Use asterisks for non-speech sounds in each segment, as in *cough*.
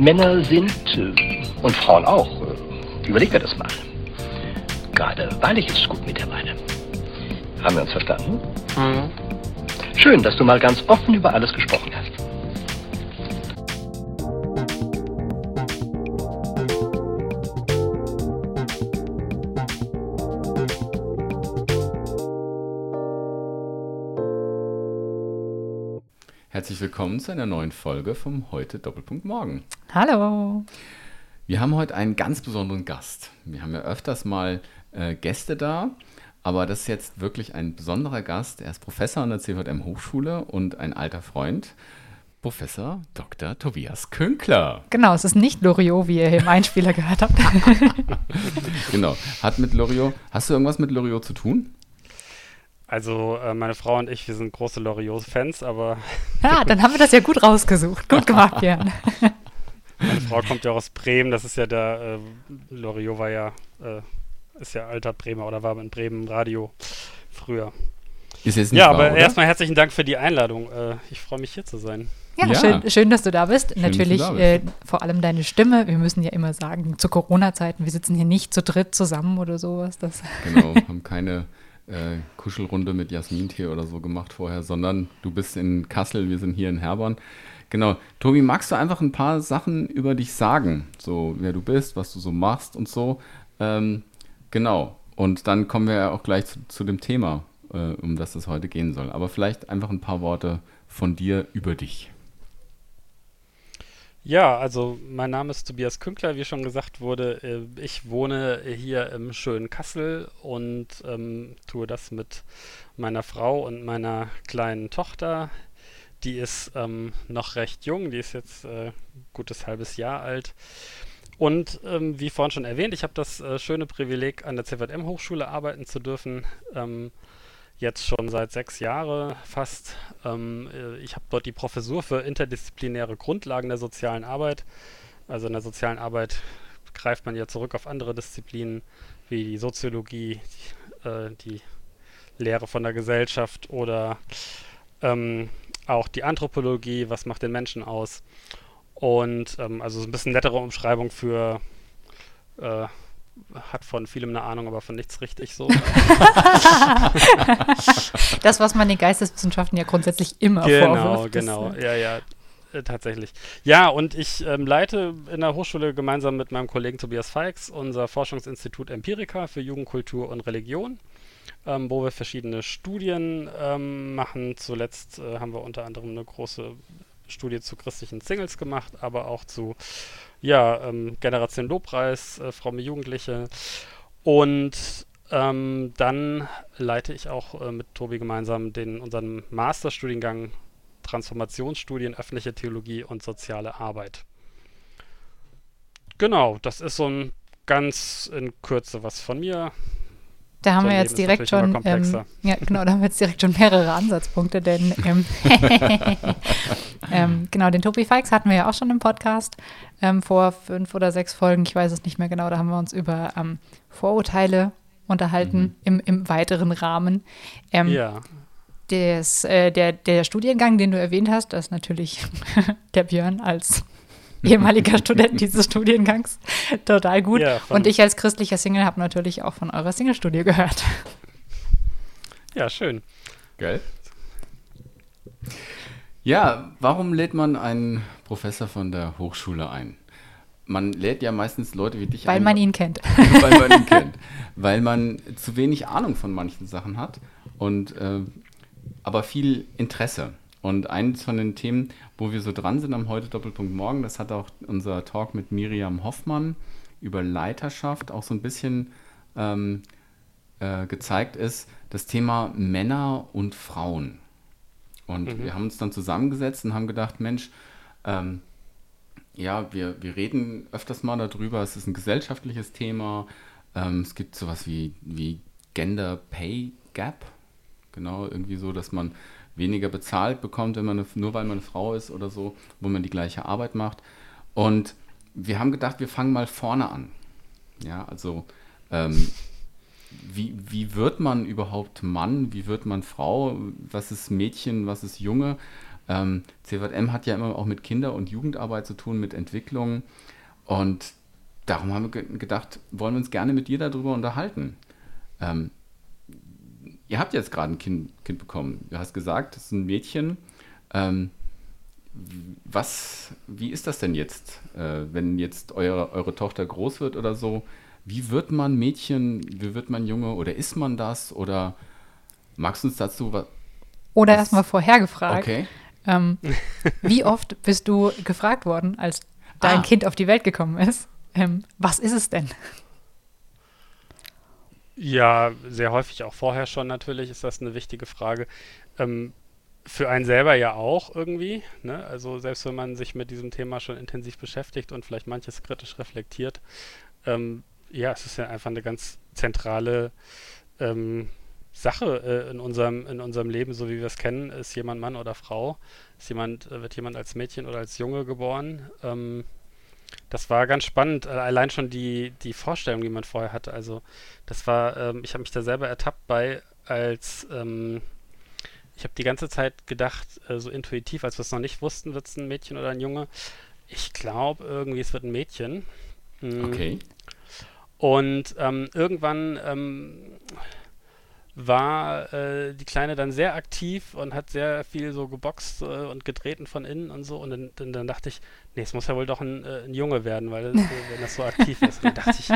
Männer sind, äh, und Frauen auch, äh, überleg dir das mal. Gerade wahrlich ist es gut mit der Weile. Haben wir uns verstanden? Mhm. Schön, dass du mal ganz offen über alles gesprochen hast. Herzlich willkommen zu einer neuen Folge vom Heute Doppelpunkt Morgen. Hallo. Wir haben heute einen ganz besonderen Gast. Wir haben ja öfters mal äh, Gäste da, aber das ist jetzt wirklich ein besonderer Gast. Er ist Professor an der CVM Hochschule und ein alter Freund. Professor Dr. Tobias Künkler. Genau, es ist nicht Loriot, wie ihr im Einspieler gehört habt. *laughs* genau, hat mit Loriot, hast du irgendwas mit Loriot zu tun? Also äh, meine Frau und ich, wir sind große Loriot-Fans, aber... *laughs* Ja, dann haben wir das ja gut rausgesucht. Gut gemacht, Björn. *laughs* meine Frau kommt ja aus Bremen, das ist ja der, äh, Loriot war ja, äh, ist ja alter Bremer oder war in Bremen im Radio früher. Ist jetzt nicht ja, wahr, aber oder? erstmal herzlichen Dank für die Einladung. Äh, ich freue mich hier zu sein. Ja, Ja. Schön, schön, dass du da bist. Schön, Natürlich da bist. Äh, vor allem deine Stimme. Wir müssen ja immer sagen, zu Corona-Zeiten, wir sitzen hier nicht zu dritt zusammen oder sowas. Das Genau, *laughs* haben keine äh, Kuschelrunde mit Jasmin-Tee oder so gemacht vorher, sondern du bist in Kassel, wir sind hier in Herborn. Genau. Tobi, magst du einfach ein paar Sachen über dich sagen? So, wer du bist, was du so machst und so. Ähm, genau. Und dann kommen wir ja auch gleich zu, zu dem Thema, äh, um das es heute gehen soll. Aber vielleicht einfach ein paar Worte von dir über dich. Ja, also mein Name ist Tobias Künkler, wie schon gesagt wurde. Äh, Ich wohne hier im schönen Kassel und ähm, tue das mit meiner Frau und meiner kleinen Tochter. Die ist ähm, noch recht jung, die ist jetzt äh, gutes halbes Jahr alt. Und ähm, wie vorhin schon erwähnt, ich habe das äh, schöne Privileg, an der CVM-Hochschule arbeiten zu dürfen. Ähm, jetzt schon seit sechs Jahren fast. Ähm, äh, ich habe dort die Professur für interdisziplinäre Grundlagen der sozialen Arbeit. Also in der sozialen Arbeit greift man ja zurück auf andere Disziplinen wie die Soziologie, die, äh, die Lehre von der Gesellschaft oder ähm, auch die Anthropologie, was macht den Menschen aus. Und ähm, also so ein bisschen nettere Umschreibung für äh, hat von vielem eine Ahnung, aber von nichts richtig so. *laughs* Das, was man den Geisteswissenschaften ja grundsätzlich immer genau, vorwirft. genau. äh, Ja, ja, äh, tatsächlich. Ja, und ich ähm, leite in der Hochschule gemeinsam mit meinem Kollegen Tobias Feix unser Forschungsinstitut Empirica für Jugendkultur und Religion, ähm, wo wir verschiedene Studien ähm, machen. Zuletzt äh, haben wir unter anderem eine große Studie zu christlichen Singles gemacht, aber auch zu ja, ähm, Generation Lobpreis, äh, fromme Jugendliche. Und ähm, dann leite ich auch äh, mit Tobi gemeinsam den, unseren Masterstudiengang Transformationsstudien, öffentliche Theologie und soziale Arbeit. Genau, das ist so ein ganz in Kürze was von mir. Da haben So wir jetzt direkt schon, ähm, ja genau, da haben wir jetzt direkt schon mehrere Ansatzpunkte, denn *laughs* ähm, *laughs* ähm, genau, den Tobi Fikes hatten wir ja auch schon im Podcast ähm, vor fünf oder sechs Folgen, ich weiß es nicht mehr genau, da haben wir uns über ähm, Vorurteile unterhalten im, im weiteren Rahmen. Ähm, Ja, des, äh, der, der Studiengang, den du erwähnt hast, das ist natürlich *laughs* der Björn als *laughs* ehemaliger Student dieses Studiengangs total gut. Ja, Und ich als christlicher Single habe natürlich auch von eurer Single-Studie gehört. ja, schön. Gell? Ja, warum lädt man einen Professor von der Hochschule ein? Man lädt ja meistens Leute wie dich Weil ein. man ihn kennt. *laughs* weil man ihn kennt. Weil man zu wenig Ahnung von manchen Sachen hat und äh, aber viel Interesse. Und eines von den Themen, wo wir so dran sind am heute Doppelpunkt Morgen, das hat auch unser Talk mit Miriam Hoffmann über Leiterschaft auch so ein bisschen ähm, äh, gezeigt ist, das Thema Männer und Frauen. Und wir haben uns dann zusammengesetzt und haben gedacht, Mensch, ähm, ja, wir, wir reden öfters mal darüber, es ist ein gesellschaftliches Thema. Ähm, es gibt sowas wie, wie Gender Pay Gap. Genau, irgendwie so, dass man weniger bezahlt bekommt, wenn man eine, nur weil man eine Frau ist oder so, wo man die gleiche Arbeit macht. Und wir haben gedacht, wir fangen mal vorne an. Ja, also ähm, wie, wie wird man überhaupt Mann? Wie wird man Frau? Was ist Mädchen? Was ist Junge? Ähm, CVM hat ja immer auch mit Kinder- und Jugendarbeit zu tun, mit Entwicklung. Und darum haben wir gedacht, wollen wir uns gerne mit dir darüber unterhalten. Ähm, ihr habt jetzt gerade ein kind, kind, bekommen. Du hast gesagt, es ist ein Mädchen. Ähm, was, wie ist das denn jetzt, äh, wenn jetzt eure, eure Tochter groß wird oder so? Wie wird man Mädchen, wie wird man Junge oder ist man das? Oder magst du uns dazu was? Oder erstmal vorher gefragt. Okay. Ähm, wie oft bist du gefragt worden, als dein ah. Kind auf die Welt gekommen ist? Ähm, was ist es denn? Ja, sehr häufig auch vorher schon natürlich ist das eine wichtige Frage. Ähm, für einen selber ja auch irgendwie. Ne? Also selbst wenn man sich mit diesem Thema schon intensiv beschäftigt und vielleicht manches kritisch reflektiert, ähm, ja, es ist ja einfach eine ganz zentrale ähm, Sache äh, in, unserem, in unserem Leben, so wie wir es kennen. Ist jemand Mann oder Frau? Ist jemand, äh, wird jemand als Mädchen oder als Junge geboren? Ähm, das war ganz spannend, äh, allein schon die, die Vorstellung, die man vorher hatte. Also das war, ähm, ich habe mich da selber ertappt bei, als ähm, ich habe die ganze Zeit gedacht, äh, so intuitiv, als wir es noch nicht wussten, wird es ein Mädchen oder ein Junge. Ich glaube irgendwie, es wird ein Mädchen. Mhm. Okay. Und ähm, irgendwann ähm, war äh, die Kleine dann sehr aktiv und hat sehr viel so geboxt äh, und getreten von innen und so. Und dann, dann, dann, dachte ich, nee, es muss ja wohl doch ein, äh, ein Junge werden, weil das, *laughs* äh, wenn das so aktiv ist. Und dann dachte ich,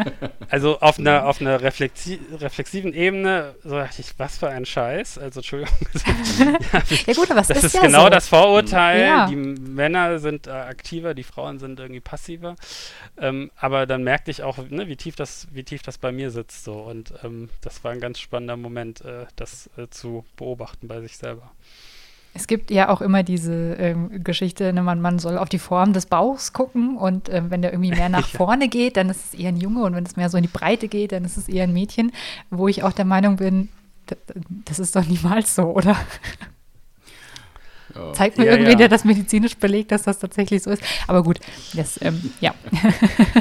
*laughs* also auf einer auf einer reflexi reflexiven Ebene, so dachte ich, was für ein Scheiß. Also Entschuldigung. *laughs* ja, ja, gut, aber das ist, ist ja genau so. das Vorurteil. Ja. Die Männer sind äh, aktiver, die Frauen sind irgendwie passiver. Ähm, aber dann merkte ich auch, ne, wie tief das, wie tief das bei mir sitzt. So. Und ähm, das war ein ganz spannender Moment, äh, das äh, zu beobachten bei sich selber. Es gibt ja auch immer diese ähm, Geschichte, ne, man, man soll auf die Form des Bauchs gucken und ähm, wenn der irgendwie mehr *laughs* nach vorne geht, dann ist es eher ein Junge und wenn es mehr so in die Breite geht, dann ist es eher ein Mädchen, wo ich auch der Meinung bin, das ist doch niemals so, oder? *laughs* Ja. Zeigt mir ja, irgendwie, ja. der das medizinisch belegt, dass das tatsächlich so ist. Aber gut, das, ähm, ja.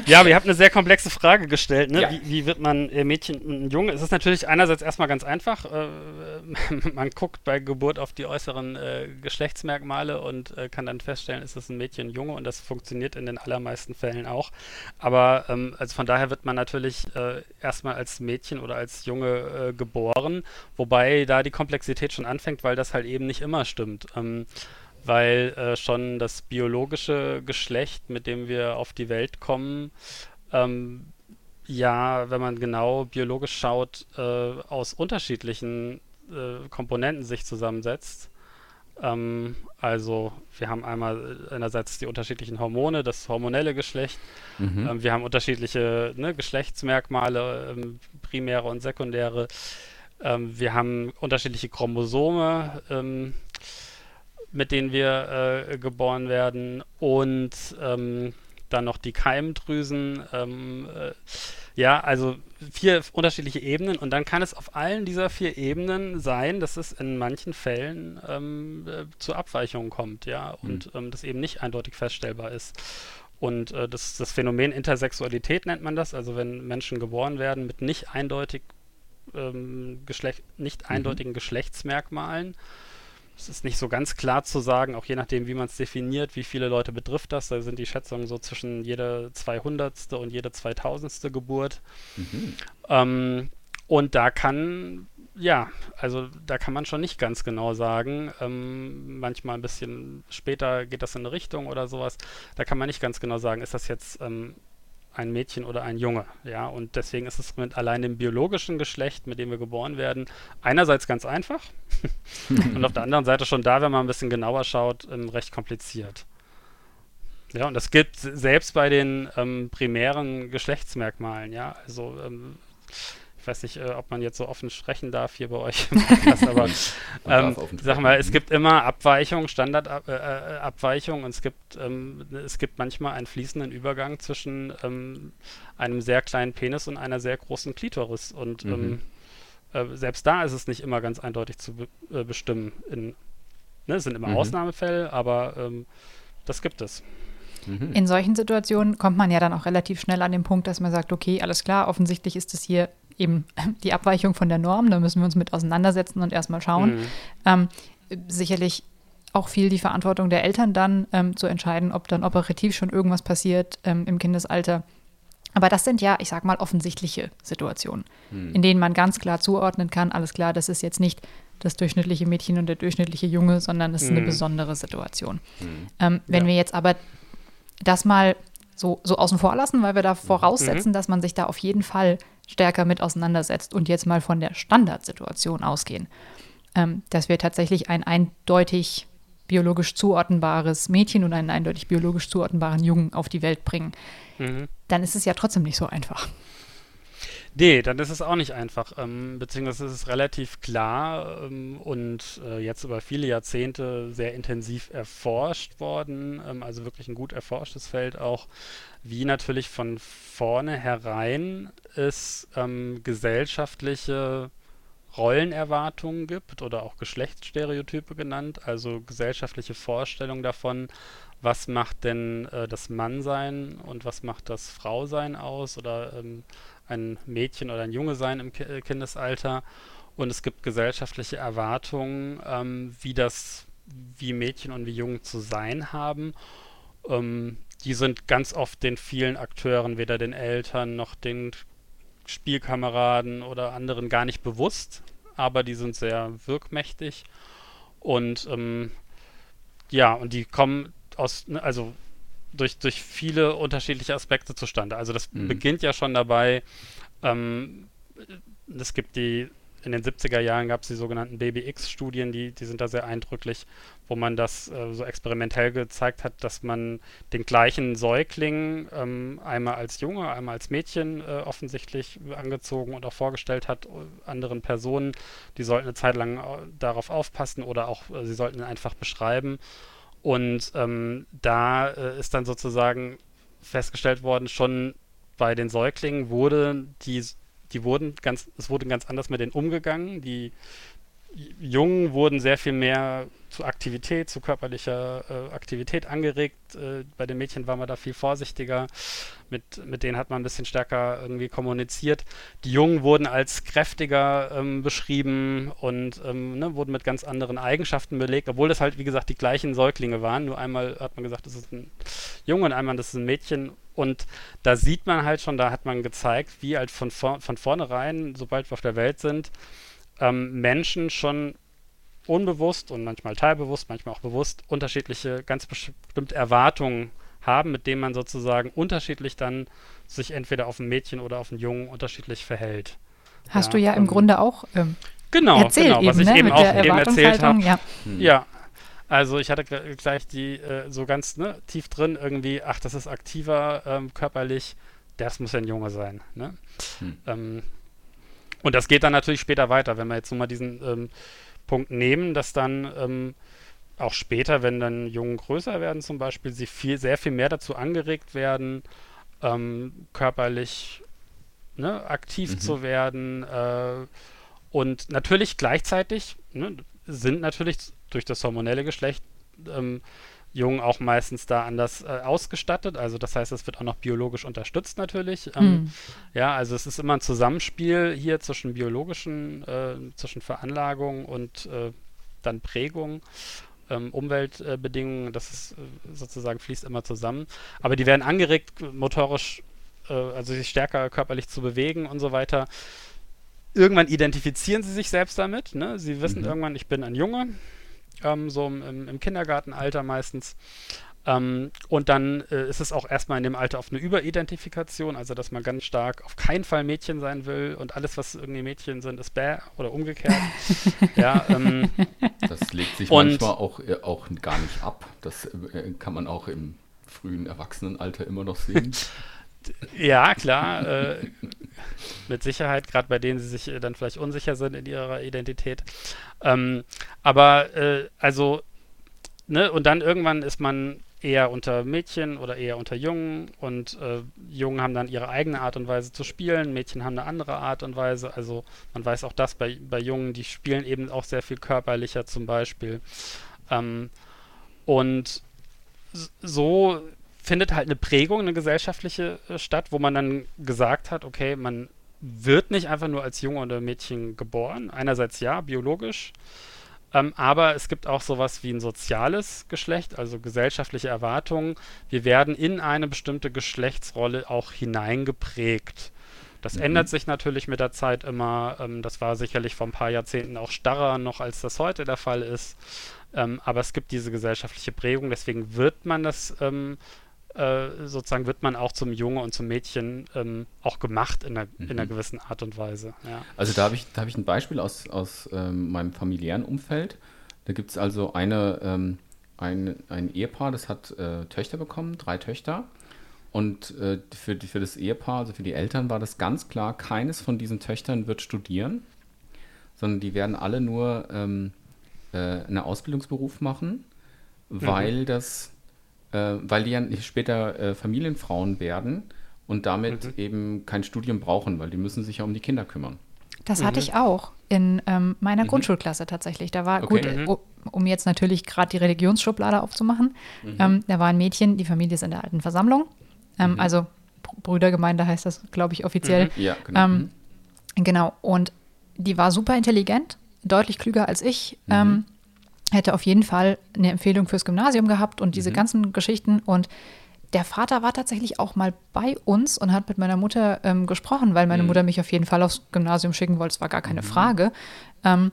Ja, aber ihr habt eine sehr komplexe Frage gestellt. Ne? Wie, wie, wird man äh, Mädchen und Junge? Es ist natürlich einerseits erstmal ganz einfach. Äh, *laughs* man guckt bei Geburt auf die äußeren äh, Geschlechtsmerkmale und äh, kann dann feststellen, ist es ein Mädchen, ein Junge und das funktioniert in den allermeisten Fällen auch. Aber ähm, also von daher wird man natürlich äh, erstmal als Mädchen oder als Junge äh, geboren, wobei da die Komplexität schon anfängt, weil das halt eben nicht immer stimmt. Ähm, weil äh, schon das biologische Geschlecht, mit dem wir auf die Welt kommen, ähm, ja, wenn man genau biologisch schaut, äh, aus unterschiedlichen äh, Komponenten sich zusammensetzt. Ähm, also wir haben einmal einerseits die unterschiedlichen Hormone, das hormonelle Geschlecht. Mhm. Ähm, wir haben unterschiedliche ne, Geschlechtsmerkmale, ähm, primäre und sekundäre. Ähm, wir haben unterschiedliche Chromosome ähm, mit denen wir äh, geboren werden und ähm, dann noch die Keimdrüsen. Ähm, äh, ja, also vier unterschiedliche Ebenen und dann kann es auf allen dieser vier Ebenen sein, dass es in manchen Fällen ähm, äh, zu Abweichungen kommt, ja, und mhm. das eben nicht eindeutig feststellbar ist. Und äh, das, das Phänomen Intersexualität nennt man das, also wenn Menschen geboren werden mit nicht eindeutig ähm, Geschlecht, nicht mhm. eindeutigen Geschlechtsmerkmalen, es ist nicht so ganz klar zu sagen, auch je nachdem, wie man es definiert, wie viele Leute betrifft das. Da sind die Schätzungen so zwischen jede 200. und jede 2000. Geburt. Mhm. Ähm, und da kann, ja, also da kann man schon nicht ganz genau sagen. Ähm, manchmal ein bisschen später geht das in eine Richtung oder sowas. Da kann man nicht ganz genau sagen, ist das jetzt ähm, ein Mädchen oder ein Junge. Ja, und deswegen ist es mit allein dem biologischen Geschlecht, mit dem wir geboren werden, einerseits ganz einfach *laughs* und auf der anderen Seite schon da, wenn man ein bisschen genauer schaut, ähm, recht kompliziert. Ja, und das gilt selbst bei den ähm, primären Geschlechtsmerkmalen, ja. Also ähm, ich weiß nicht, äh, ob man jetzt so offen sprechen darf hier bei euch im *laughs* Podcast, aber ähm, sag mal, es gibt immer Abweichungen, Standardabweichungen äh, äh und es gibt, ähm, es gibt manchmal einen fließenden Übergang zwischen ähm, einem sehr kleinen Penis und einer sehr großen Klitoris und ähm, mhm. äh, selbst da ist es nicht immer ganz eindeutig zu be äh, bestimmen. In, ne, es sind immer mhm. Ausnahmefälle, aber ähm, das gibt es. Mhm. In solchen Situationen kommt man ja dann auch relativ schnell an den Punkt, dass man sagt, okay, alles klar, offensichtlich ist es hier eben *laughs* die Abweichung von der Norm, da müssen wir uns mit auseinandersetzen und erstmal schauen. Mhm. Ähm, sicherlich auch viel die Verantwortung der Eltern dann ähm, zu entscheiden, ob dann operativ schon irgendwas passiert ähm, im Kindesalter. Aber das sind ja, ich sag mal, offensichtliche Situationen, hm. in denen man ganz klar zuordnen kann, alles klar, das ist jetzt nicht das durchschnittliche Mädchen und der durchschnittliche Junge, sondern es ist hm. eine besondere Situation. Hm. Ähm, wenn ja. wir jetzt aber das mal so, so außen vor lassen, weil wir da voraussetzen, mhm. dass man sich da auf jeden Fall stärker mit auseinandersetzt und jetzt mal von der Standardsituation ausgehen, ähm, dass wir tatsächlich ein eindeutig biologisch zuordnenbares Mädchen und einen eindeutig biologisch zuordnenbaren Jungen auf die Welt bringen, mhm. dann ist es ja trotzdem nicht so einfach. Nee, dann ist es auch nicht einfach, ähm, beziehungsweise ist es relativ klar ähm, und äh, jetzt über viele Jahrzehnte sehr intensiv erforscht worden, ähm, also wirklich ein gut erforschtes Feld auch, wie natürlich von vorne herein es ähm, gesellschaftliche Rollenerwartungen gibt oder auch Geschlechtsstereotype genannt, also gesellschaftliche Vorstellungen davon, was macht denn äh, das Mannsein und was macht das Frausein aus oder ähm, ein Mädchen oder ein Junge sein im äh, Kindesalter. Und es gibt gesellschaftliche Erwartungen, ähm, wie das, wie Mädchen und wie Jungen zu sein haben. Ähm, die sind ganz oft den vielen Akteuren, weder den Eltern noch den Spielkameraden oder anderen gar nicht bewusst, aber die sind sehr wirkmächtig. Und ähm, ja, und die kommen aus, ne, also durch, durch viele unterschiedliche Aspekte zustande. Also das mhm. beginnt ja schon dabei, ähm, es gibt die, in den 70er Jahren gab es die sogenannten Baby-X-Studien, die, die sind da sehr eindrücklich, wo man das äh, so experimentell gezeigt hat, dass man den gleichen Säugling ähm, einmal als Junge, einmal als Mädchen äh, offensichtlich angezogen und auch vorgestellt hat, äh, anderen Personen, die sollten eine Zeit lang äh, darauf aufpassen oder auch äh, sie sollten ihn einfach beschreiben. Und ähm, da äh, ist dann sozusagen festgestellt worden, schon bei den Säuglingen wurde die, die wurden ganz, es wurde ganz anders mit denen umgegangen. Die Jungen wurden sehr viel mehr zu Aktivität, zu körperlicher äh, Aktivität angeregt. Äh, bei den Mädchen war man da viel vorsichtiger. Mit, mit denen hat man ein bisschen stärker irgendwie kommuniziert. Die Jungen wurden als kräftiger ähm, beschrieben und ähm, ne, wurden mit ganz anderen Eigenschaften belegt, obwohl das halt, wie gesagt, die gleichen Säuglinge waren. Nur einmal hat man gesagt, das ist ein Junge und einmal das ist ein Mädchen. Und da sieht man halt schon, da hat man gezeigt, wie halt von, von vornherein, sobald wir auf der Welt sind, ähm, Menschen schon unbewusst und manchmal teilbewusst, manchmal auch bewusst unterschiedliche, ganz bestimmte Erwartungen haben, mit denen man sozusagen unterschiedlich dann sich entweder auf ein Mädchen oder auf einen Jungen unterschilich verhält. Hast ja, du ja im Grunde auch ähm, genau, erzählt genau, was ich ne? eben auch eben erzählt habe. Ja. Hm. ja. Also ich hatte gleich die äh, so ganz ne, tief drin irgendwie, ach, das ist aktiver ähm, körperlich, das muss ja ein Junge sein. Ne? Hm. Ähm, und das geht dann natürlich später weiter, wenn wir jetzt nur mal diesen ähm, Punkt nehmen, dass dann ähm, auch später, wenn dann Jungen größer werden zum Beispiel, sie viel, sehr viel mehr dazu angeregt werden, ähm, körperlich ne, aktiv mhm. zu werden. Äh, und natürlich gleichzeitig ne, sind natürlich durch das hormonelle Geschlecht ähm, Jungen auch meistens da anders äh, ausgestattet. Also das heißt, es wird auch noch biologisch unterstützt natürlich. Ähm, mhm. Ja, also es ist immer ein Zusammenspiel hier zwischen biologischen, äh, zwischen Veranlagung und äh, dann Prägung. Ähm, Umweltbedingungen, das ist äh, sozusagen fließt immer zusammen. Aber die werden angeregt, motorisch, äh, also sich stärker körperlich zu bewegen und so weiter. Irgendwann identifizieren sie sich selbst damit. Ne? Sie wissen mhm. irgendwann, ich bin ein Junge, ähm, so im, im, Kindergartenalter meistens. Ähm, und dann äh, ist es auch erstmal in dem Alter auf eine Überidentifikation, also dass man ganz stark auf keinen Fall Mädchen sein will und alles, was irgendwie Mädchen sind, ist bäh oder umgekehrt. *laughs* ja, ähm, das legt sich manchmal auch, äh, auch gar nicht ab. Das äh, kann man auch im frühen Erwachsenenalter immer noch sehen. *laughs* Ja, klar. Äh, mit Sicherheit, gerade bei denen sie sich äh, dann vielleicht unsicher sind in ihrer Identität. Ähm, aber äh, also, ne, und dann irgendwann ist man eher unter Mädchen oder eher unter Jungen und äh, Jungen haben dann ihre eigene Art und Weise zu spielen, Mädchen haben eine andere Art und Weise. Also man weiß auch das bei, bei Jungen, die spielen eben auch sehr viel körperlicher zum Beispiel. Ähm, und so findet halt eine Prägung, eine gesellschaftliche äh, statt, wo man dann gesagt hat, okay, man wird nicht einfach nur als Junge oder Mädchen geboren. Einerseits ja, biologisch. Ähm, aber es gibt auch sowas wie ein soziales Geschlecht, also gesellschaftliche Erwartungen. Wir werden in eine bestimmte Geschlechtsrolle auch hineingeprägt. Das mhm. ändert sich natürlich mit der Zeit immer. Ähm, das war sicherlich vor ein paar Jahrzehnten auch starrer noch, als das heute der Fall ist. Ähm, aber es gibt diese gesellschaftliche Prägung, deswegen wird man das ähm, äh, sozusagen wird man auch zum Junge und zum Mädchen ähm, auch gemacht in einer, mhm. in einer mhm. gewissen Art und Weise. Ja. Also da habe ich, hab ich ein Beispiel aus, aus ähm, meinem familiären Umfeld. Da gibt es also eine, ähm, ein, ein Ehepaar, das hat äh, Töchter bekommen, drei Töchter. Und äh, für, für das Ehepaar, also für die Eltern, war das ganz klar, keines von diesen Töchtern wird studieren, sondern die werden alle nur ähm, äh, einen Ausbildungsberuf machen, mhm. weil das äh, weil die ja später äh, Familienfrauen werden und damit mhm. eben kein Studium brauchen, weil die müssen sich ja um die Kinder kümmern. Das mhm. hatte ich auch in ähm, meiner mhm. Grundschulklasse tatsächlich. Da war okay. gut, mhm. um jetzt natürlich gerade die Religionsschublade aufzumachen. Mhm. Ähm, da war ein Mädchen, die Familie ist in der alten Versammlung. Ähm, mhm. also Brüdergemeinde heißt das, glaube ich, offiziell. Ja, genau. Ähm, genau. Und die war super intelligent, deutlich klüger als ich. Ähm, hätte auf jeden Fall eine Empfehlung fürs Gymnasium gehabt und diese mhm. ganzen Geschichten. Und der Vater war tatsächlich auch mal bei uns und hat mit meiner Mutter ähm, gesprochen, weil meine mhm. Mutter mich auf jeden Fall aufs Gymnasium schicken wollte. Es war gar keine mhm. Frage. Ähm,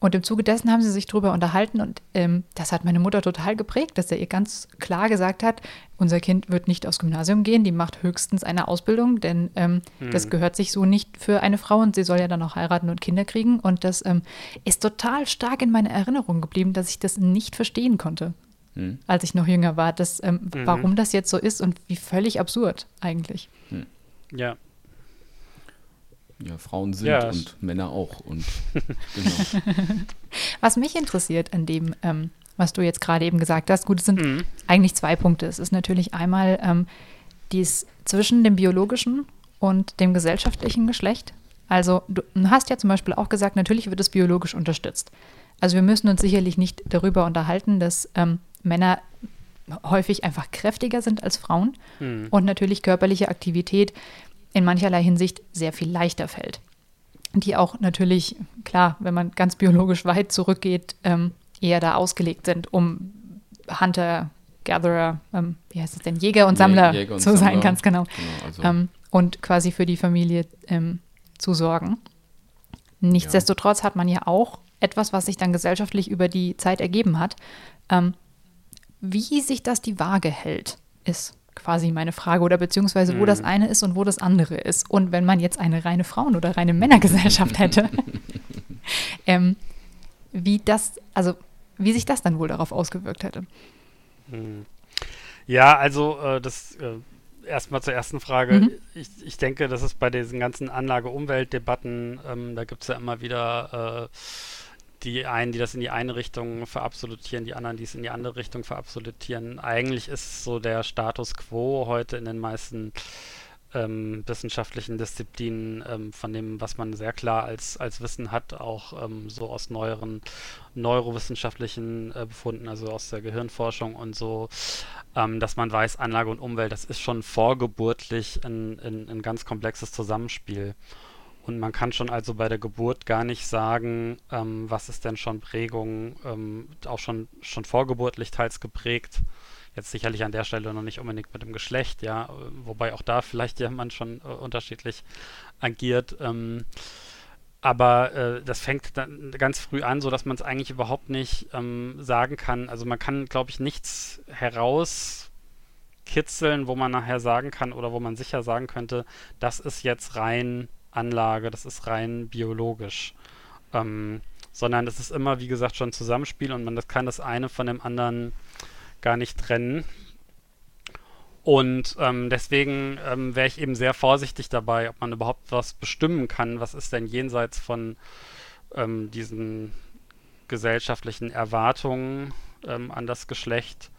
und im Zuge dessen haben sie sich darüber unterhalten und ähm, das hat meine Mutter total geprägt, dass er ihr ganz klar gesagt hat, unser Kind wird nicht aufs Gymnasium gehen, die macht höchstens eine Ausbildung, denn ähm, mhm. das gehört sich so nicht für eine Frau und sie soll ja dann auch heiraten und Kinder kriegen. Und das ähm, ist total stark in meiner Erinnerung geblieben, dass ich das nicht verstehen konnte, mhm. als ich noch jünger war, dass, ähm, mhm. warum das jetzt so ist und wie völlig absurd eigentlich. Hm. Ja, ja, Frauen sind ja. und Männer auch. Und *laughs* genau. Was mich interessiert an dem, ähm, was du jetzt gerade eben gesagt hast, gut, es sind mhm. eigentlich zwei Punkte. Es ist natürlich einmal ähm, dies zwischen dem biologischen und dem gesellschaftlichen Geschlecht. Also du hast ja zum Beispiel auch gesagt, natürlich wird es biologisch unterstützt. Also wir müssen uns sicherlich nicht darüber unterhalten, dass ähm, Männer häufig einfach kräftiger sind als Frauen mhm. und natürlich körperliche Aktivität in mancherlei Hinsicht sehr viel leichter fällt. Die auch natürlich, klar, wenn man ganz biologisch weit zurückgeht, ähm, eher da ausgelegt sind, um Hunter, Gatherer, ähm, wie heißt es denn, Jäger und Sammler Jäger und zu Sammler. sein, ganz genau. genau also. ähm, und quasi für die Familie ähm, zu sorgen. Nichtsdestotrotz ja. hat man ja auch etwas, was sich dann gesellschaftlich über die Zeit ergeben hat. Ähm, wie sich das die Waage hält, ist quasi meine Frage oder beziehungsweise wo mhm. das eine ist und wo das andere ist. Und wenn man jetzt eine reine Frauen- oder reine Männergesellschaft *laughs* hätte, *laughs* ähm, wie das, also wie sich das dann wohl darauf ausgewirkt hätte. Mhm. Ja, also äh, das äh, erstmal zur ersten Frage. Mhm. Ich, ich denke, das ist bei diesen ganzen Anlage-Umwelt-Debatten, ähm, da gibt es ja immer wieder äh, die einen, die das in die eine Richtung verabsolutieren, die anderen, die es in die andere Richtung verabsolutieren. Eigentlich ist so der Status quo heute in den meisten ähm, wissenschaftlichen Disziplinen ähm, von dem, was man sehr klar als, als Wissen hat, auch ähm, so aus neueren neurowissenschaftlichen äh, Befunden, also aus der Gehirnforschung und so, ähm, dass man weiß, Anlage und Umwelt, das ist schon vorgeburtlich ein, ein, ein ganz komplexes Zusammenspiel. Und man kann schon also bei der Geburt gar nicht sagen, ähm, was ist denn schon Prägung, ähm, auch schon, schon vorgeburtlich teils geprägt. Jetzt sicherlich an der Stelle noch nicht unbedingt mit dem Geschlecht, ja, wobei auch da vielleicht ja man schon äh, unterschiedlich agiert. Ähm, aber äh, das fängt dann ganz früh an, so dass man es eigentlich überhaupt nicht ähm, sagen kann. Also man kann, glaube ich, nichts herauskitzeln, wo man nachher sagen kann oder wo man sicher sagen könnte, das ist jetzt rein Anlage, das ist rein biologisch. Ähm, sondern es ist immer, wie gesagt, schon Zusammenspiel und man das kann das eine von dem anderen gar nicht trennen. Und ähm, deswegen ähm, wäre ich eben sehr vorsichtig dabei, ob man überhaupt was bestimmen kann. Was ist denn jenseits von ähm, diesen gesellschaftlichen Erwartungen ähm, an das Geschlecht?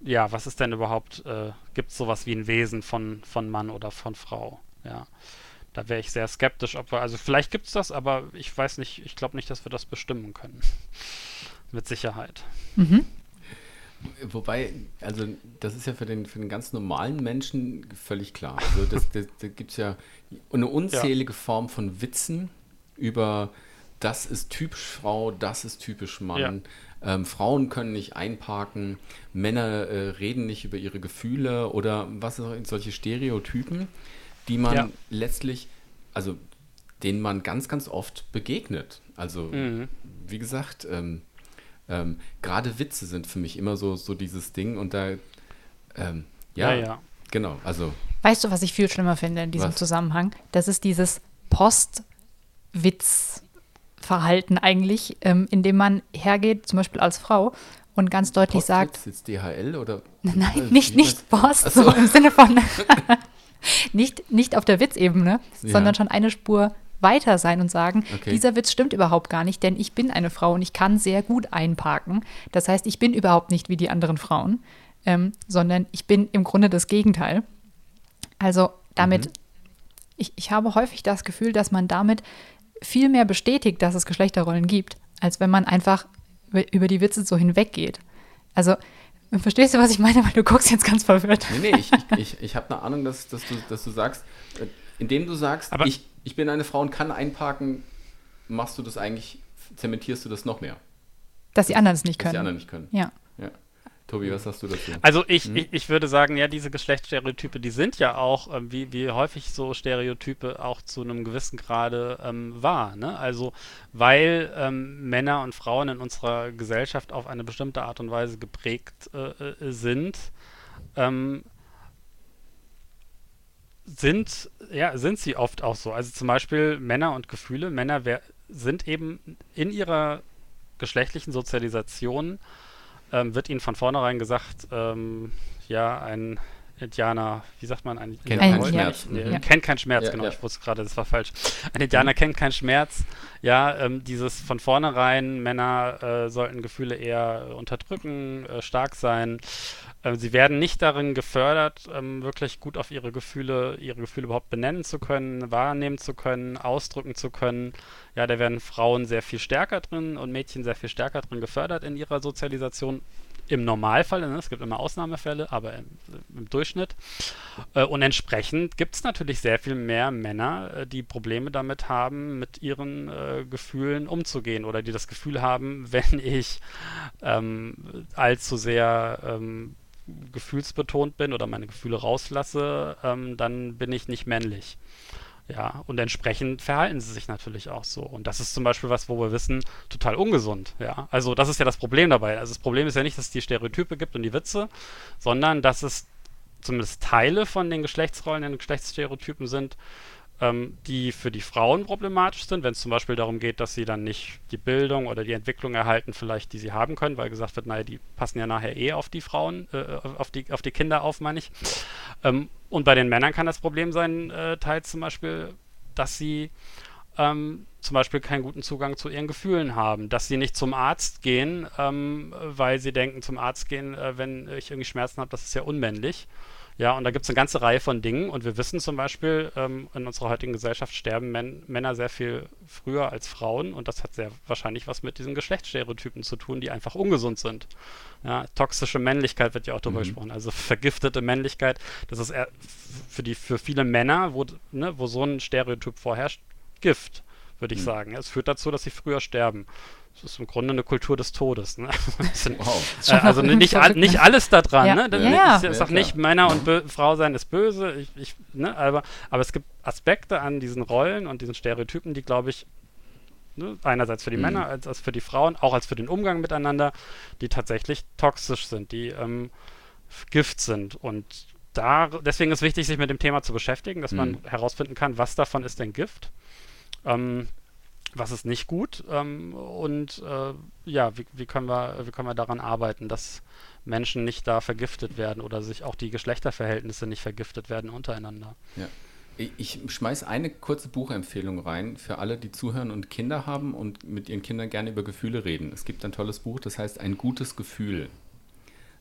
Ja, was ist denn überhaupt, äh, gibt es sowas wie ein Wesen von, von Mann oder von Frau? Ja. Da wäre ich sehr skeptisch, ob wir, also vielleicht gibt es das, aber ich weiß nicht, ich glaube nicht, dass wir das bestimmen können. *laughs* Mit Sicherheit. Mhm. Wobei, also das ist ja für den, für den ganz normalen Menschen völlig klar. Also das, das, da gibt es ja eine *laughs* unzählige ja. Form von Witzen über das ist typisch Frau, das ist typisch Mann. Ja. Ähm, Frauen können nicht einparken, Männer äh, reden nicht über ihre Gefühle oder was solche Stereotypen, die man ja. letztlich, also denen man ganz, ganz oft begegnet. Also, mhm. wie gesagt, ähm, ähm, gerade Witze sind für mich immer so, so dieses Ding und da, ähm, ja, ja, ja, genau, also. Weißt du, was ich viel schlimmer finde in diesem was? Zusammenhang? Das ist dieses Postwitz-Verhalten eigentlich, ähm, indem man hergeht, zum Beispiel als Frau, und ganz deutlich Postwitz, sagt. Jetzt DHL oder? Nein, nicht, nicht Post, so. so im Sinne von *laughs* nicht, nicht auf der Witzebene, ja. sondern schon eine Spur weiter sein und sagen, okay. dieser Witz stimmt überhaupt gar nicht, denn ich bin eine Frau und ich kann sehr gut einparken. Das heißt, ich bin überhaupt nicht wie die anderen Frauen, ähm, sondern ich bin im Grunde das Gegenteil. Also damit, mhm. ich, ich habe häufig das Gefühl, dass man damit viel mehr bestätigt, dass es Geschlechterrollen gibt, als wenn man einfach über die Witze so hinweggeht. Also, verstehst du, was ich meine? Weil du guckst jetzt ganz verwirrt. Nee, nee, ich, ich, ich, habe eine Ahnung, dass, dass, du, dass du sagst, äh, indem du sagst, Aber ich, ich bin eine Frau und kann einparken, machst du das eigentlich, zementierst du das noch mehr. Dass die anderen es nicht können. Dass die anderen nicht können. Ja. Tobi, was hast du dazu? Also ich, hm? ich, ich, würde sagen, ja, diese Geschlechtsstereotype, die sind ja auch, ähm, wie, wie häufig so Stereotype auch zu einem gewissen Grade ähm, wahr. Ne? Also weil ähm, Männer und Frauen in unserer Gesellschaft auf eine bestimmte Art und Weise geprägt äh, äh sind, ähm, sind, ja, sind sie oft auch so. Also zum Beispiel Männer und Gefühle. Männer sind eben in ihrer geschlechtlichen Sozialisation, ähm, wird ihnen von vornherein gesagt, ähm, ja, ein Indianer, wie sagt man, ein kennt keinen Schmerz. Nee, ja. Kennt keinen Schmerz, ja, genau, ja. ich wusste gerade, das war falsch. Ein Indianer mhm. kennt keinen Schmerz. Ja, ähm, dieses von vornherein, Männer äh, sollten Gefühle eher unterdrücken, äh, stark sein. Äh, sie werden nicht darin gefördert, ähm, wirklich gut auf ihre Gefühle, ihre Gefühle überhaupt benennen zu können, wahrnehmen zu können, ausdrücken zu können. Ja, da werden Frauen sehr viel stärker drin und Mädchen sehr viel stärker drin gefördert in ihrer Sozialisation im Normalfall, ne? es gibt immer Ausnahmefälle, aber im, im Durchschnitt. Äh, und entsprechend gibt es natürlich sehr viel mehr Männer, äh, die Probleme damit haben, mit ihren äh, Gefühlen umzugehen oder die das Gefühl haben, *laughs* wenn ich ähm, allzu sehr ähm, gefühlsbetont bin oder meine Gefühle rauslasse, ähm, dann bin ich nicht männlich. Ja, und entsprechend verhalten sie sich natürlich auch so. Und das ist zum Beispiel was, wo wir wissen, total ungesund. Ja, also das ist ja das Problem dabei. Also das Problem ist ja nicht, dass es die Stereotype gibt und die Witze, sondern dass es zumindest Teile von den Geschlechtsrollen, den Geschlechtsstereotypen sind, ähm, die für die Frauen problematisch sind, wenn es zum Beispiel darum geht, dass sie dann nicht die Bildung oder die Entwicklung erhalten, vielleicht, die sie haben können, weil gesagt wird, naja, die passen ja nachher eh auf die Frauen, äh, auf, die, auf die Kinder auf, meine ich. Ähm, und bei den Männern kann das Problem sein, äh, teils zum Beispiel, dass sie ähm, zum Beispiel keinen guten Zugang zu ihren Gefühlen haben, dass sie nicht zum Arzt gehen, ähm, weil sie denken, zum Arzt gehen, äh, wenn ich irgendwie Schmerzen habe, das ist ja unmännlich. Ja, und da gibt es eine ganze Reihe von Dingen. Und wir wissen zum Beispiel, ähm, in unserer heutigen Gesellschaft sterben Män Männer sehr viel früher als Frauen. Und das hat sehr wahrscheinlich was mit diesen Geschlechtsstereotypen zu tun, die einfach ungesund sind. Ja, toxische Männlichkeit wird ja auch darüber mhm. gesprochen. Also vergiftete Männlichkeit. Das ist für, die, für viele Männer, wo, ne, wo so ein Stereotyp vorherrscht, Gift, würde ich mhm. sagen. Es führt dazu, dass sie früher sterben. Das ist im Grunde eine Kultur des Todes. Ne? *laughs* wow. äh, also nicht, all, nicht alles daran. Ja. Ne? Das, ja, ja. Ich sage nicht, Männer und Bö Frau sein ist böse. Ich, ich, ne? aber, aber es gibt Aspekte an diesen Rollen und diesen Stereotypen, die, glaube ich, ne? einerseits für die mhm. Männer als, als für die Frauen, auch als für den Umgang miteinander, die tatsächlich toxisch sind, die ähm, Gift sind. Und da, deswegen ist wichtig, sich mit dem Thema zu beschäftigen, dass mhm. man herausfinden kann, was davon ist denn Gift. Ähm, was ist nicht gut ähm, und äh, ja, wie, wie, können wir, wie können wir daran arbeiten, dass Menschen nicht da vergiftet werden oder sich auch die Geschlechterverhältnisse nicht vergiftet werden untereinander. Ja. Ich schmeiß eine kurze Buchempfehlung rein für alle, die zuhören und Kinder haben und mit ihren Kindern gerne über Gefühle reden. Es gibt ein tolles Buch, das heißt Ein gutes Gefühl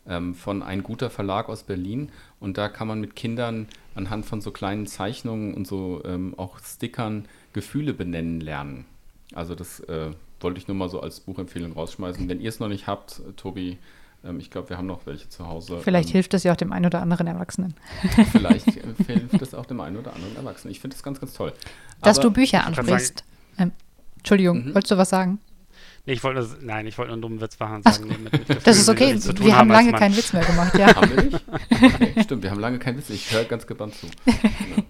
ähm, von ein guter Verlag aus Berlin. Und da kann man mit Kindern anhand von so kleinen Zeichnungen und so ähm, auch Stickern Gefühle benennen lernen. Also das äh, wollte ich nur mal so als Buchempfehlung rausschmeißen. Wenn ihr es noch nicht habt, Tobi, ähm, ich glaube, wir haben noch welche zu Hause. Vielleicht ähm, hilft es ja auch dem einen oder anderen Erwachsenen. *laughs* Vielleicht *laughs* hilft es auch dem einen oder anderen Erwachsenen. Ich finde das ganz, ganz toll. Dass Aber, du Bücher ansprichst. Ähm, Entschuldigung, mhm. wolltest du was sagen? Nee, ich wollte, nein, ich wollte nur einen dummen Witz machen sagen, nee, mit, mit Das ist okay, wir haben lange keinen Witz mehr gemacht, *laughs* ja. haben wir nicht? Okay, stimmt, wir haben lange keinen Witz, ich höre ganz gebannt zu. Ja.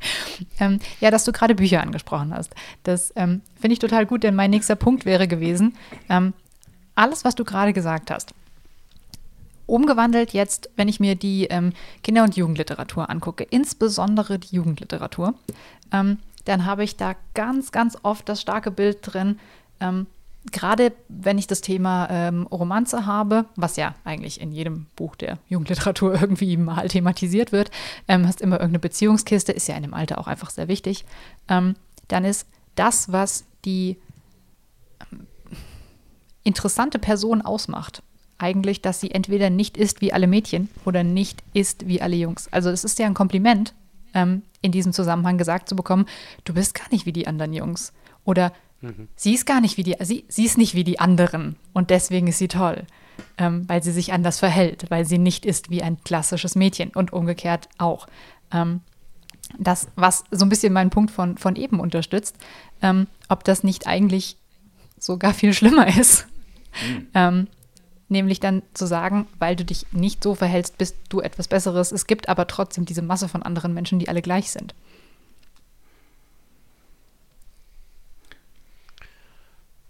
*laughs* ähm, ja, dass du gerade Bücher angesprochen hast. Das ähm, finde ich total gut, denn mein nächster Punkt wäre gewesen, ähm, alles, was du gerade gesagt hast, umgewandelt jetzt, wenn ich mir die ähm, Kinder- und Jugendliteratur angucke, insbesondere die Jugendliteratur, ähm, dann habe ich da ganz, ganz oft das starke Bild drin, ähm, gerade wenn ich das Thema ähm, Romanze habe, was ja eigentlich in jedem Buch der Jugendliteratur *laughs* irgendwie mal thematisiert wird, ähm, hast immer irgendeine Beziehungskiste, ist ja in dem Alter auch einfach sehr wichtig, ähm, dann ist das, was die ähm, interessante Person ausmacht, eigentlich, dass sie entweder nicht ist wie alle Mädchen oder nicht ist wie alle Jungs. Also es ist ja ein Kompliment, ähm, in diesem Zusammenhang gesagt zu bekommen, du bist gar nicht wie die anderen Jungs. Oder mhm. sie ist gar nicht wie die, sie, sie ist nicht wie die anderen und deswegen ist sie toll. Ähm, weil sie sich anders verhält, weil sie nicht ist wie ein klassisches Mädchen und umgekehrt auch. Ähm, das, was so ein bisschen meinen Punkt von, von eben unterstützt, ähm, ob das nicht eigentlich sogar viel schlimmer ist. Mhm. Ähm, nämlich dann zu sagen, weil du dich nicht so verhältst, bist du etwas Besseres. Es gibt aber trotzdem diese Masse von anderen Menschen, die alle gleich sind.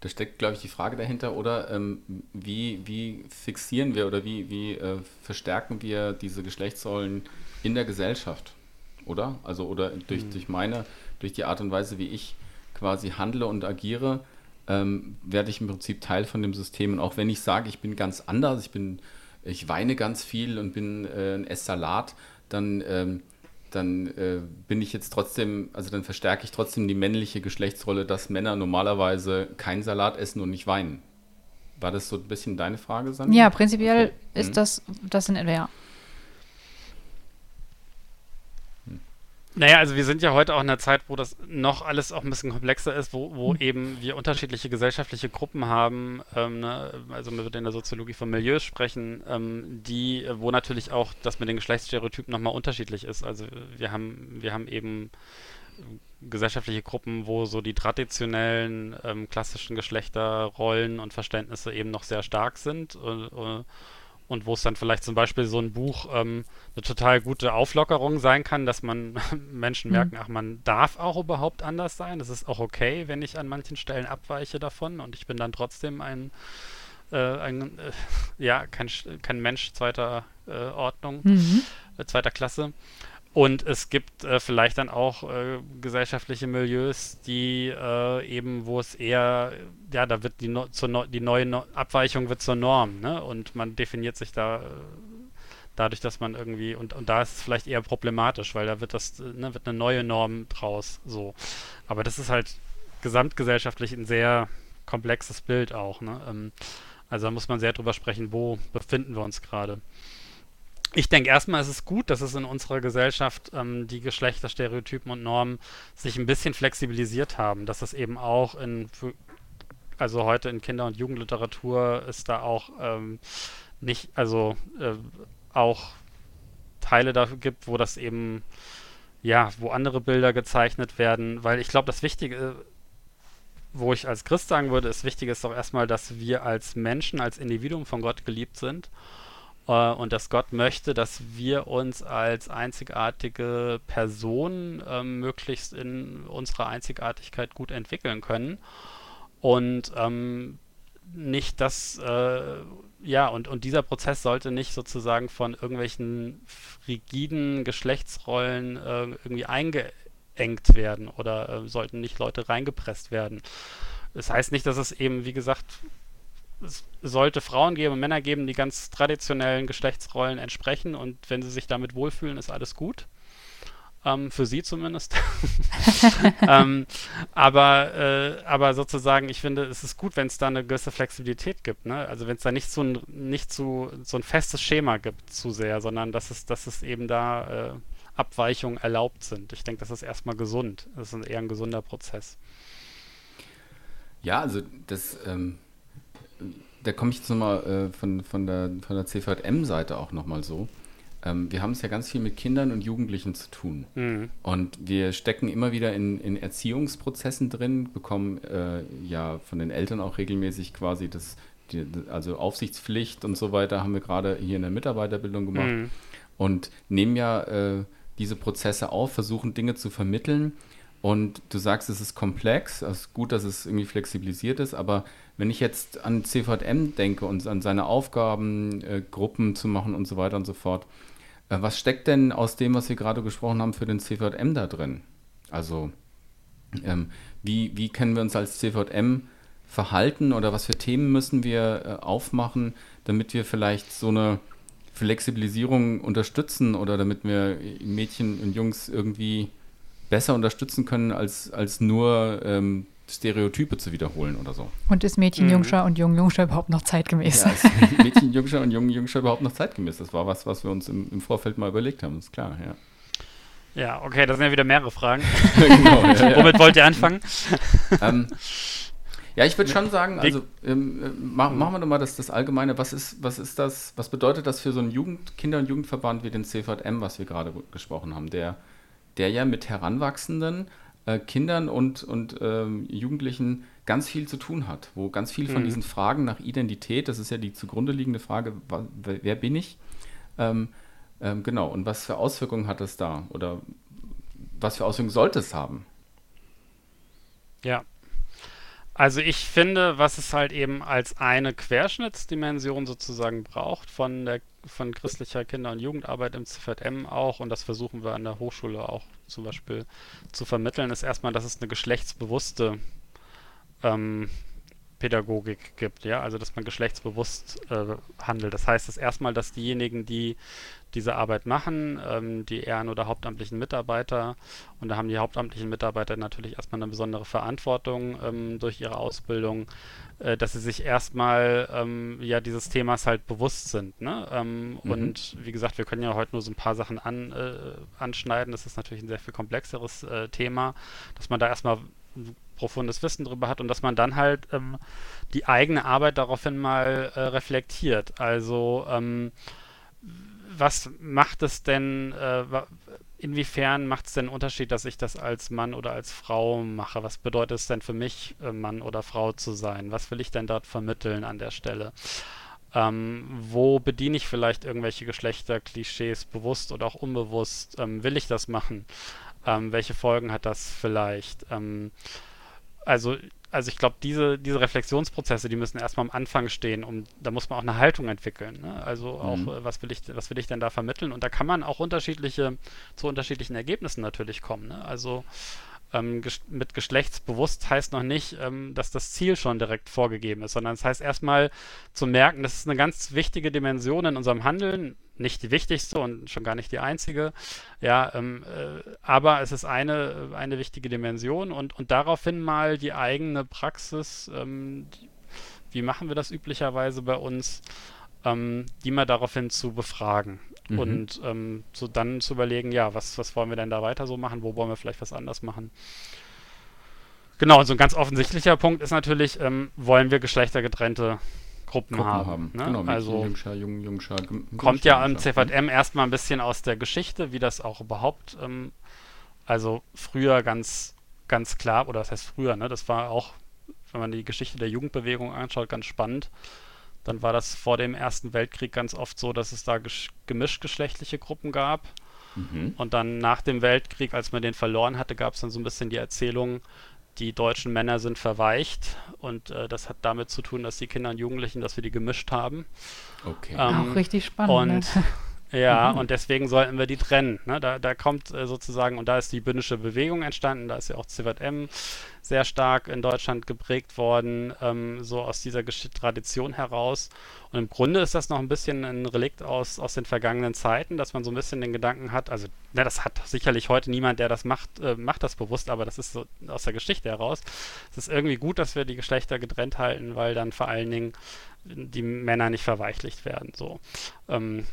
Da steckt, glaube ich, die Frage dahinter, oder ähm, wie, wie fixieren wir oder wie, wie äh, verstärken wir diese Geschlechtsrollen in der Gesellschaft, oder? Also, oder durch, mhm. durch meine, durch die Art und Weise, wie ich quasi handle und agiere, ähm, werde ich im Prinzip Teil von dem System. Und auch wenn ich sage, ich bin ganz anders, ich bin, ich weine ganz viel und bin äh, ein Esssalat, dann, ähm, dann äh, bin ich jetzt trotzdem, also dann verstärke ich trotzdem die männliche Geschlechtsrolle, dass Männer normalerweise keinen Salat essen und nicht weinen. War das so ein bisschen deine Frage, Sandra? Ja, prinzipiell okay. ist mhm. das, das in etwa, ja. Naja, also wir sind ja heute auch in einer Zeit, wo das noch alles auch ein bisschen komplexer ist, wo, wo mhm. eben wir unterschiedliche gesellschaftliche Gruppen haben, ähm, ne? also wir würden in der Soziologie von Milieus sprechen, ähm, die, wo natürlich auch das mit den Geschlechtsstereotypen nochmal unterschiedlich ist. Also wir haben, wir haben eben gesellschaftliche Gruppen, wo so die traditionellen ähm, klassischen Geschlechterrollen und Verständnisse eben noch sehr stark sind. Und, und und wo es dann vielleicht zum Beispiel so ein Buch ähm, eine total gute Auflockerung sein kann, dass man *laughs* Menschen mhm. merken, ach, man darf auch überhaupt anders sein. Das ist auch okay, wenn ich an manchen Stellen abweiche davon und ich bin dann trotzdem ein, äh, ein äh, *laughs* ja, kein, kein Mensch zweiter äh, Ordnung, mhm. Äh, zweiter Klasse. Und es gibt äh, vielleicht dann auch äh, gesellschaftliche Milieus, die äh, eben, wo es eher, ja, da wird die, no no die neue no Abweichung wird zur Norm, ne? Und man definiert sich da äh, dadurch, dass man irgendwie, und, und da ist es vielleicht eher problematisch, weil da wird das, ne, wird eine neue Norm draus, so. Aber das ist halt gesamtgesellschaftlich ein sehr komplexes Bild auch, ne? Ähm, also da muss man sehr drüber sprechen, wo befinden wir uns gerade ich denke erstmal ist es gut, dass es in unserer Gesellschaft ähm, die Geschlechterstereotypen und Normen sich ein bisschen flexibilisiert haben, dass es eben auch in, also heute in Kinder- und Jugendliteratur ist da auch ähm, nicht, also äh, auch Teile dafür gibt, wo das eben, ja, wo andere Bilder gezeichnet werden, weil ich glaube, das Wichtige, wo ich als Christ sagen würde, ist wichtig ist doch erstmal, dass wir als Menschen, als Individuum von Gott geliebt sind äh, und dass Gott möchte, dass wir uns als einzigartige Person äh, möglichst in unserer Einzigartigkeit gut entwickeln können. Und ähm, nicht das, äh, ja, und, und dieser Prozess sollte nicht sozusagen von irgendwelchen rigiden Geschlechtsrollen äh, irgendwie eingeengt werden oder äh, sollten nicht Leute reingepresst werden. Das heißt nicht, dass es eben, wie gesagt, es sollte Frauen geben und Männer geben, die ganz traditionellen Geschlechtsrollen entsprechen und wenn sie sich damit wohlfühlen, ist alles gut. Ähm, für sie zumindest. *laughs* *laughs* ähm, aber, äh, aber sozusagen, ich finde, es ist gut, wenn es da eine gewisse Flexibilität gibt. Ne? Also wenn es da nicht so ein, nicht zu, so ein festes Schema gibt zu sehr, sondern dass es, dass es eben da äh, Abweichungen erlaubt sind. Ich denke, das ist erstmal gesund. Das ist eher ein gesunder Prozess. Ja, also das ähm, da komme ich jetzt nochmal äh, von, von der, von der CVM-Seite auch nochmal so. ähm, wir haben es ja ganz viel mit Kindern und Jugendlichen zu tun. Mhm. Und wir stecken immer wieder in, in Erziehungsprozessen drin, bekommen äh, ja von den Eltern auch regelmäßig quasi das, die, also Aufsichtspflicht und so weiter, haben wir gerade hier in der Mitarbeiterbildung gemacht. Mhm. Und nehmen ja äh, diese Prozesse auf, versuchen Dinge zu vermitteln. Und du sagst, es ist komplex, es ist gut, dass es irgendwie flexibilisiert ist, aber wenn ich jetzt an CVM denke und an seine Aufgaben, äh, Gruppen zu machen und so weiter und so fort, äh, was steckt denn aus dem, was wir gerade gesprochen haben, für den CVM da drin? Also, ähm, wie, wie können wir uns als CVM verhalten oder was für Themen müssen wir äh, aufmachen, damit wir vielleicht so eine Flexibilisierung unterstützen oder damit wir Mädchen und Jungs irgendwie besser unterstützen können, als, als nur ähm, Stereotype zu wiederholen oder so. Und ist Mädchen, mhm. Jungscher und Jung, Jungscher überhaupt noch zeitgemäß? Ja, ist *laughs* Mädchen, Jungscher und Jung, Jungscher überhaupt noch zeitgemäß? Das war was, was wir uns im, im Vorfeld mal überlegt haben, ist klar, ja. Ja, okay, das sind ja wieder mehrere Fragen. *laughs* genau, ja, ja. Womit wollt ihr anfangen? *laughs* ähm, ja, ich würde schon sagen, also ähm, äh, mach, machen wir doch mal das, das Allgemeine. Was ist, was ist das, was bedeutet das für so einen Jugend, Kinder- und Jugendverband wie den CVM, was wir gerade gesprochen haben, der, der ja mit Heranwachsenden äh, Kindern und, und ähm, Jugendlichen ganz viel zu tun hat, wo ganz viel von mhm. diesen Fragen nach Identität, das ist ja die zugrunde liegende Frage, wer, wer bin ich? Ähm, ähm, genau, und was für Auswirkungen hat es da? Oder was für Auswirkungen sollte es haben? Ja. Also ich finde, was es halt eben als eine Querschnittsdimension sozusagen braucht von der von christlicher Kinder- und Jugendarbeit im CVM auch, und das versuchen wir an der Hochschule auch zum Beispiel zu vermitteln, ist erstmal, dass es eine geschlechtsbewusste ähm, Pädagogik gibt, ja, also dass man geschlechtsbewusst äh, handelt. Das heißt, dass erstmal, dass diejenigen, die diese Arbeit machen, ähm, die ehren- oder hauptamtlichen Mitarbeiter, und da haben die hauptamtlichen Mitarbeiter natürlich erstmal eine besondere Verantwortung ähm, durch ihre Ausbildung, äh, dass sie sich erstmal ähm, ja dieses Themas halt bewusst sind. Ne? Ähm, mhm. Und wie gesagt, wir können ja heute nur so ein paar Sachen an, äh, anschneiden. Das ist natürlich ein sehr viel komplexeres äh, Thema, dass man da erstmal profundes Wissen drüber hat und dass man dann halt ähm, die eigene Arbeit daraufhin mal äh, reflektiert. Also ähm, was macht es denn, äh, inwiefern macht es denn einen Unterschied, dass ich das als Mann oder als Frau mache? Was bedeutet es denn für mich, äh, Mann oder Frau zu sein? Was will ich denn dort vermitteln an der Stelle? Ähm, wo bediene ich vielleicht irgendwelche Geschlechterklischees bewusst oder auch unbewusst? Ähm, will ich das machen? Ähm, welche Folgen hat das vielleicht? Also, also ich glaube, diese, diese Reflexionsprozesse, die müssen erstmal am Anfang stehen und da muss man auch eine Haltung entwickeln. Ne? Also auch, mhm. Äh, was will ich, was will ich denn da vermitteln? Und da kann man auch unterschiedliche, zu unterschiedlichen Ergebnissen natürlich kommen. Ne? Also ähm, ges mit geschlechtsbewusst heißt noch nicht, ähm, dass das Ziel schon direkt vorgegeben ist, sondern es heißt erstmal zu merken, das ist eine ganz wichtige Dimension in unserem Handeln, nicht die wichtigste und schon gar nicht die einzige, ja, ähm, äh, aber es ist eine, eine wichtige Dimension und, und daraufhin mal die eigene Praxis, ähm, die, wie machen wir das üblicherweise bei uns, ähm, die mal daraufhin zu befragen. Mhm. Und ähm, so dann zu überlegen, ja, was, was wollen wir denn da weiter so machen, wo wollen wir vielleicht was anders machen. Genau, und so ein ganz offensichtlicher Punkt ist natürlich, ähm, wollen wir geschlechtergetrennte Gruppen, Gruppen haben. haben. Ne? Genau, also Jungscher, Jung, Jungscher, kommt ja am CVM erstmal ein bisschen aus der Geschichte, wie das auch überhaupt, ähm, also früher ganz, ganz klar, oder das heißt früher, ne, das war auch, wenn man die Geschichte der Jugendbewegung anschaut, ganz spannend dann war das vor dem Ersten Weltkrieg ganz oft so, dass es da gemischtgeschlechtliche Gruppen gab. Mhm. Und dann nach dem Weltkrieg, als man den verloren hatte, gab es dann so ein bisschen die Erzählung, die deutschen Männer sind verweicht. Und äh, das hat damit zu tun, dass die Kinder und Jugendlichen, dass wir die gemischt haben. Okay. Ähm, Auch richtig spannend. Und ne? Ja, mhm. und deswegen sollten wir die trennen. Ne? Da, da kommt äh, sozusagen, und da ist die bündische Bewegung entstanden, da ist ja auch CVM sehr stark in Deutschland geprägt worden, ähm, so aus dieser Gesch Tradition heraus. Und im Grunde ist das noch ein bisschen ein Relikt aus, aus den vergangenen Zeiten, dass man so ein bisschen den Gedanken hat, also ne, das hat sicherlich heute niemand, der das macht, äh, macht das bewusst, aber das ist so aus der Geschichte heraus. Es ist irgendwie gut, dass wir die Geschlechter getrennt halten, weil dann vor allen Dingen die Männer nicht verweichlicht werden. So. Ähm,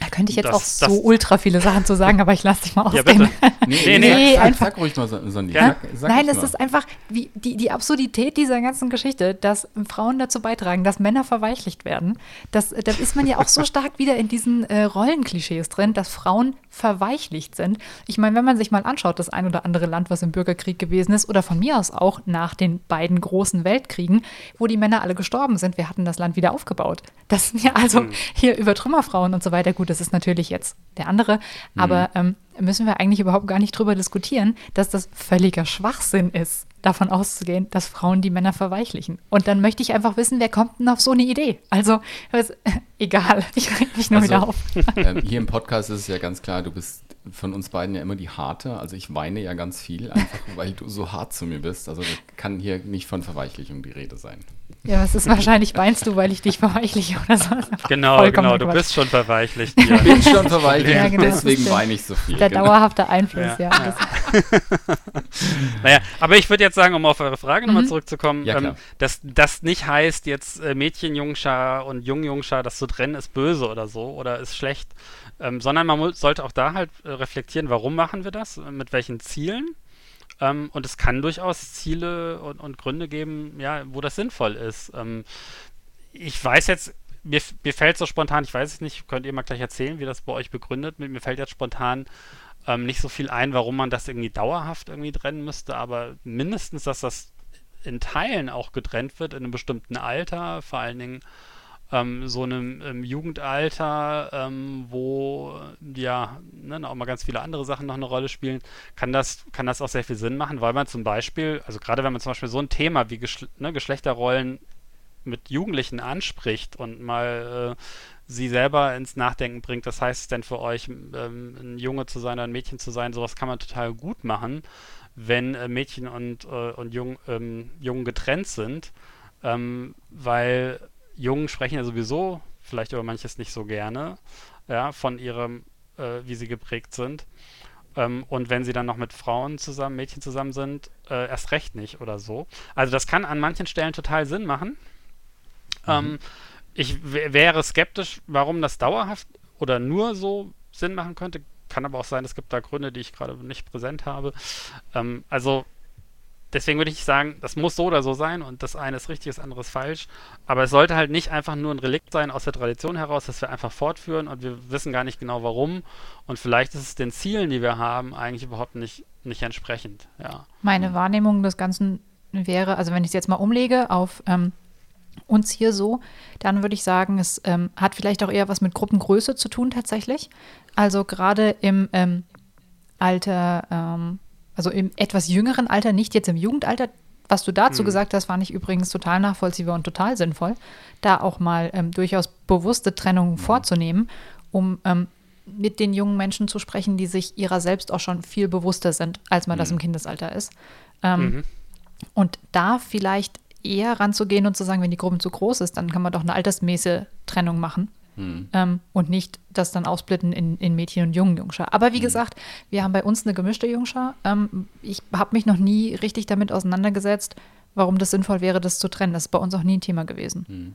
Da könnte ich jetzt das, auch so ultra viele Sachen zu sagen, aber ich lasse dich mal ausreden. Ja, *laughs* nee, nee, nee, nee sag, einfach. Sag ruhig mal, Sonny. Ja? Sag, sag Nein, es mal. ist einfach wie, die, die Absurdität dieser ganzen Geschichte, dass Frauen dazu beitragen, dass Männer verweichlicht werden. Das, da ist man ja auch so *laughs* stark wieder in diesen äh, Rollenklischees drin, dass Frauen verweichlicht sind. Ich meine, wenn man sich mal anschaut, das ein oder andere Land, was im Bürgerkrieg gewesen ist, oder von mir aus auch nach den beiden großen Weltkriegen, wo die Männer alle gestorben sind, wir hatten das Land wieder aufgebaut. Das sind ja also mhm. hier über Trümmerfrauen und so weiter. Gut, das ist natürlich jetzt der andere, mhm. aber ähm, müssen wir eigentlich überhaupt gar nicht drüber diskutieren, dass das völliger Schwachsinn ist, davon auszugehen, dass Frauen die Männer verweichlichen. Und dann möchte ich einfach wissen, wer kommt denn auf so eine Idee? Also, was, *laughs* egal, ich reg mich nur also, wieder auf. *laughs* Ähm, *laughs* hier im Podcast ist es ja ganz klar, du bist von uns beiden ja immer die harte. Also ich weine ja ganz viel, einfach weil du so hart zu mir bist. Also kann hier nicht von Verweichlichung die Rede sein. Ja, was ist wahrscheinlich weinst du, weil ich dich verweichliche oder so. Genau, genau, du bist schon verweichlicht. Ich bin schon verweichlicht, ja, genau, deswegen weine ich so viel. Der genau. dauerhafte Einfluss, ja. ja. *laughs* naja, aber ich würde jetzt sagen, um auf eure Frage mhm. nochmal zurückzukommen, ja, ähm, dass das nicht heißt, jetzt äh, Mädchen-Jungschar und Jung-Jungschar, das zu trennen ist böse oder so oder ist schlecht, ähm, sondern man sollte auch da halt äh, reflektieren, warum machen wir das, mit welchen Zielen. Ähm, und es kann durchaus Ziele und, und, Gründe geben, ja, wo das sinnvoll ist. Ähm, ich weiß jetzt, mir, mir fällt so spontan, ich weiß es nicht, könnt ihr mal gleich erzählen, wie das bei euch begründet. Mir, fällt jetzt spontan ähm, nicht so viel ein, warum man das irgendwie dauerhaft irgendwie trennen müsste, aber mindestens, dass das in Teilen auch getrennt wird, in einem bestimmten Alter, vor allen Dingen ähm, so einem ähm, Jugendalter, ähm, wo ja ne, auch mal ganz viele andere Sachen noch eine Rolle spielen, kann das, kann das auch sehr viel Sinn machen, weil man zum Beispiel, also gerade wenn man zum Beispiel so ein Thema wie Geschle ne, Geschlechterrollen mit Jugendlichen anspricht und mal äh, sie selber ins Nachdenken bringt, das heißt es denn für euch, ähm, ein Junge zu sein oder ein Mädchen zu sein, sowas kann man total gut machen, wenn äh, Mädchen und, äh, und Jung, ähm, Jungen getrennt sind, ähm, weil Jungen sprechen ja sowieso vielleicht über manches nicht so gerne, ja, von ihrem, äh, wie sie geprägt sind. Ähm, und wenn sie dann noch mit Frauen zusammen, Mädchen zusammen sind, äh, erst recht nicht oder so. Also das kann an manchen Stellen total Sinn machen. Mhm. Ähm, ich wäre skeptisch, warum das dauerhaft oder nur so Sinn machen könnte. Kann aber auch sein, es gibt da Gründe, die ich gerade nicht präsent habe. Ähm, also deswegen würde ich sagen, das muss so oder so sein und das eine ist richtig, das andere ist falsch. Aber es sollte halt nicht einfach nur ein Relikt sein aus der Tradition heraus, dass wir einfach fortführen und wir wissen gar nicht genau warum. Und vielleicht ist es den Zielen, die wir haben, eigentlich überhaupt nicht, nicht entsprechend. Ja. Meine Wahrnehmung des Ganzen wäre, also wenn ich es jetzt mal umlege auf ähm, uns hier so, dann würde ich sagen, es ähm, hat vielleicht auch eher was mit Gruppengröße zu tun tatsächlich. Also gerade im ähm, Alter ähm, also im etwas jüngeren Alter, nicht jetzt im Jugendalter. Was du dazu mhm. gesagt hast, fand ich übrigens total nachvollziehbar und total sinnvoll, da auch mal ähm, durchaus bewusste Trennungen mhm. vorzunehmen, um ähm, mit den jungen Menschen zu sprechen, die sich ihrer selbst auch schon viel bewusster sind, als man mhm. das im Kindesalter ist. Ähm, mhm. Und da vielleicht eher ranzugehen und zu sagen, wenn die Gruppe zu groß ist, dann kann man doch eine altersmäßige Trennung machen. Hm. Ähm, und nicht das dann aufsplitten in, in Mädchen und jungen Jungschar. Aber wie hm. gesagt, wir haben bei uns eine gemischte Jungschar. Ähm, ich habe mich noch nie richtig damit auseinandergesetzt, warum das sinnvoll wäre, das zu trennen. Das ist bei uns auch nie ein Thema gewesen. Hm.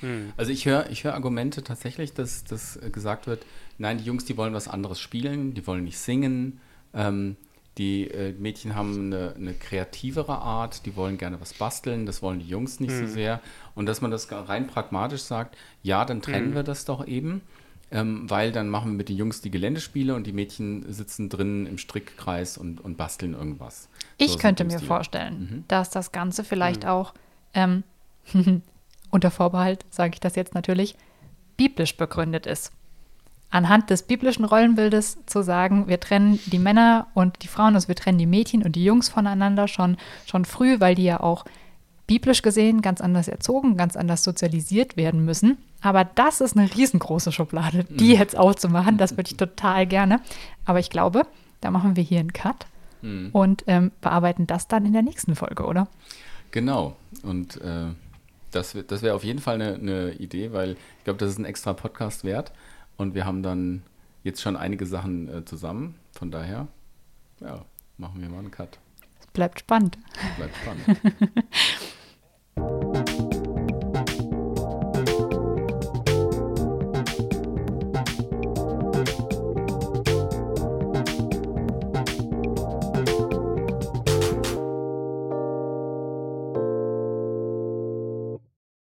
hm. Also ich höre ich hör Argumente tatsächlich, dass, dass gesagt wird, nein, die Jungs, die wollen was anderes spielen, die wollen nicht singen. Ähm, die äh, Mädchen haben eine, eine, kreativere Art, die wollen gerne was basteln, das wollen die Jungs nicht mhm. so sehr. Und dass man das rein pragmatisch sagt, ja, dann trennen mhm. wir das doch eben, ähm, weil dann machen wir mit den Jungs die Geländespiele und die Mädchen sitzen drinnen im Strickkreis und, und basteln irgendwas. Ich so könnte mir vorstellen, mhm. dass das Ganze vielleicht mhm. auch ähm, *laughs* unter Vorbehalt, sage ich das jetzt natürlich, biblisch begründet ist anhand des biblischen Rollenbildes zu sagen, wir trennen die Männer und die Frauen, also wir trennen die Mädchen und die Jungs voneinander schon, schon früh, weil die ja auch biblisch gesehen ganz anders erzogen, ganz anders sozialisiert werden müssen. Aber das ist eine riesengroße Schublade, die mhm. jetzt aufzumachen. Das würde ich total gerne. Aber ich glaube, da machen wir hier einen Cut mhm. und ähm, bearbeiten das dann in der nächsten Folge, oder? Genau. Und äh, das, das wäre auf jeden Fall eine, eine Idee, weil ich glaube, das ist ein extra Podcast wert. Und wir haben dann jetzt schon einige Sachen äh, zusammen. Von daher, ja, machen wir mal einen Cut. Es bleibt spannend. Es bleibt spannend. *laughs*